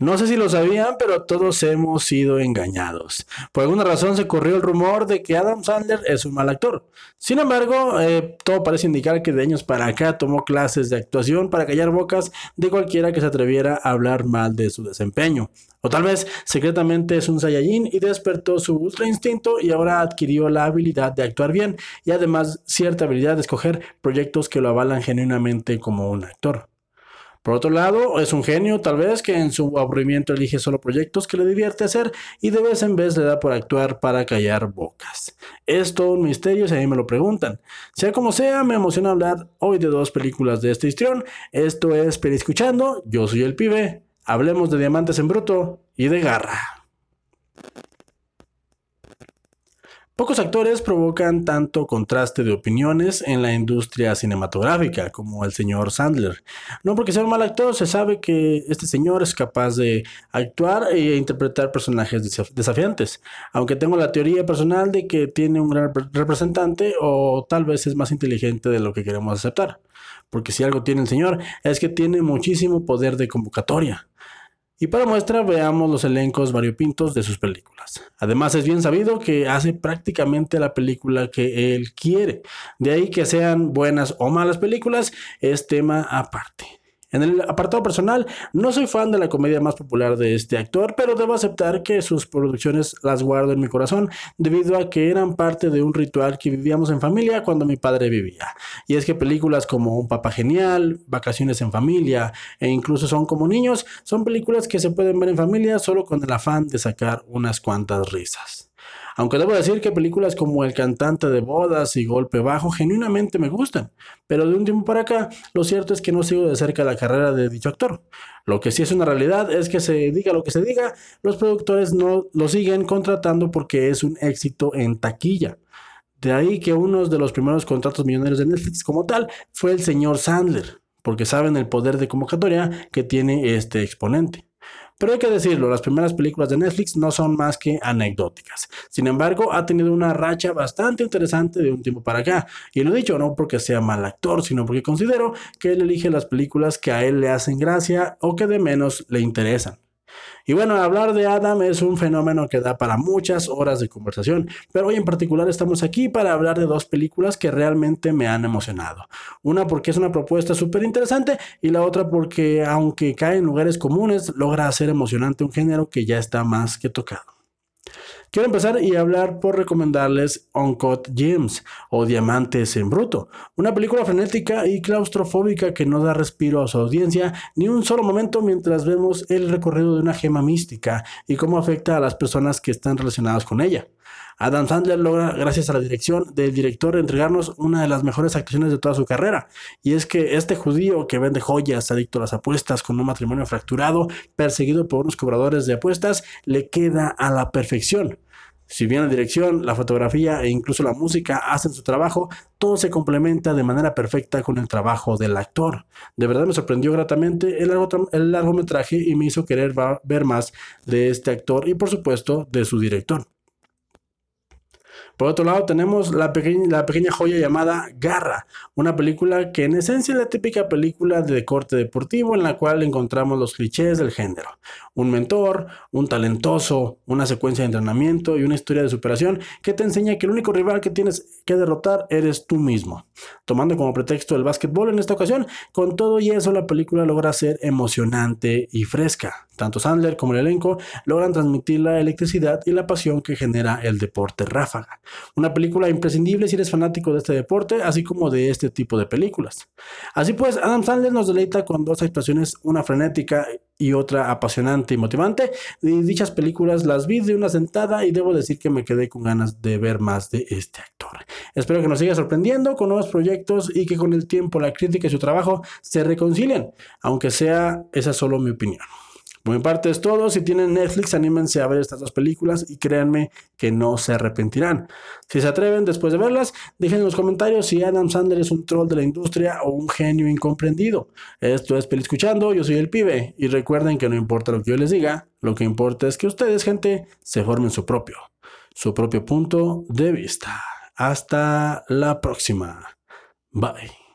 No sé si lo sabían, pero todos hemos sido engañados. Por alguna razón se corrió el rumor de que Adam Sandler es un mal actor. Sin embargo, eh, todo parece indicar que de años para acá tomó clases de actuación para callar bocas de cualquiera que se atreviera a hablar mal de su desempeño. O tal vez secretamente es un Saiyajin y despertó su ultra instinto y ahora adquirió la habilidad de actuar bien y además cierta habilidad de escoger proyectos que lo avalan genuinamente como un actor. Por otro lado, es un genio tal vez que en su aburrimiento elige solo proyectos que le divierte hacer y de vez en vez le da por actuar para callar bocas. Es todo un misterio si a mí me lo preguntan. Sea como sea, me emociona hablar hoy de dos películas de este histrión. Esto es Escuchando, yo soy el pibe. Hablemos de diamantes en bruto y de garra. Pocos actores provocan tanto contraste de opiniones en la industria cinematográfica como el señor Sandler. No porque sea un mal actor, se sabe que este señor es capaz de actuar e interpretar personajes desafiantes. Aunque tengo la teoría personal de que tiene un gran representante o tal vez es más inteligente de lo que queremos aceptar. Porque si algo tiene el señor es que tiene muchísimo poder de convocatoria. Y para muestra veamos los elencos variopintos de sus películas. Además es bien sabido que hace prácticamente la película que él quiere. De ahí que sean buenas o malas películas es tema aparte. En el apartado personal, no soy fan de la comedia más popular de este actor, pero debo aceptar que sus producciones las guardo en mi corazón debido a que eran parte de un ritual que vivíamos en familia cuando mi padre vivía. Y es que películas como Un Papá Genial, Vacaciones en Familia e incluso Son como Niños son películas que se pueden ver en familia solo con el afán de sacar unas cuantas risas. Aunque debo decir que películas como El cantante de bodas y Golpe Bajo genuinamente me gustan, pero de un tiempo para acá lo cierto es que no sigo de cerca la carrera de dicho actor. Lo que sí es una realidad es que se diga lo que se diga, los productores no lo siguen contratando porque es un éxito en taquilla. De ahí que uno de los primeros contratos millonarios de Netflix como tal fue el señor Sandler, porque saben el poder de convocatoria que tiene este exponente. Pero hay que decirlo, las primeras películas de Netflix no son más que anecdóticas. Sin embargo, ha tenido una racha bastante interesante de un tiempo para acá. Y lo dicho no porque sea mal actor, sino porque considero que él elige las películas que a él le hacen gracia o que de menos le interesan. Y bueno, hablar de Adam es un fenómeno que da para muchas horas de conversación, pero hoy en particular estamos aquí para hablar de dos películas que realmente me han emocionado. Una porque es una propuesta súper interesante y la otra porque aunque cae en lugares comunes, logra hacer emocionante un género que ya está más que tocado. Quiero empezar y hablar por recomendarles Uncut Gems o Diamantes en Bruto, una película frenética y claustrofóbica que no da respiro a su audiencia ni un solo momento mientras vemos el recorrido de una gema mística y cómo afecta a las personas que están relacionadas con ella. Adam Sandler logra, gracias a la dirección del director, entregarnos una de las mejores actuaciones de toda su carrera. Y es que este judío que vende joyas, adicto a las apuestas, con un matrimonio fracturado, perseguido por unos cobradores de apuestas, le queda a la perfección. Si bien la dirección, la fotografía e incluso la música hacen su trabajo, todo se complementa de manera perfecta con el trabajo del actor. De verdad me sorprendió gratamente el, el largometraje y me hizo querer ver más de este actor y por supuesto de su director. Por otro lado, tenemos la pequeña, joya llamada Garra, una película que en esencia es la típica película de corte deportivo en la cual encontramos los clichés del género. Un mentor, un talentoso, una secuencia de entrenamiento y una historia de superación que te enseña que el único rival que tienes que derrotar eres tú mismo. Tomando como pretexto el básquetbol en esta ocasión, con todo y eso la película logra ser emocionante y fresca. Tanto Sandler como el elenco logran transmitir la electricidad y la pasión que genera el deporte ráfaga. Una película imprescindible si eres fanático de este deporte, así como de este tipo de películas. Así pues, Adam Sandler nos deleita con dos actuaciones, una frenética y otra apasionante y motivante. Dichas películas las vi de una sentada y debo decir que me quedé con ganas de ver más de este actor. Espero que nos siga sorprendiendo con nuevos proyectos y que con el tiempo la crítica y su trabajo se reconcilien, aunque sea esa solo mi opinión. Por mi parte es todo. Si tienen Netflix, anímense a ver estas dos películas y créanme que no se arrepentirán. Si se atreven después de verlas, dejen en los comentarios si Adam Sandler es un troll de la industria o un genio incomprendido. Esto es Peli Escuchando, yo soy el pibe y recuerden que no importa lo que yo les diga, lo que importa es que ustedes, gente, se formen su propio, su propio punto de vista. Hasta la próxima. Bye.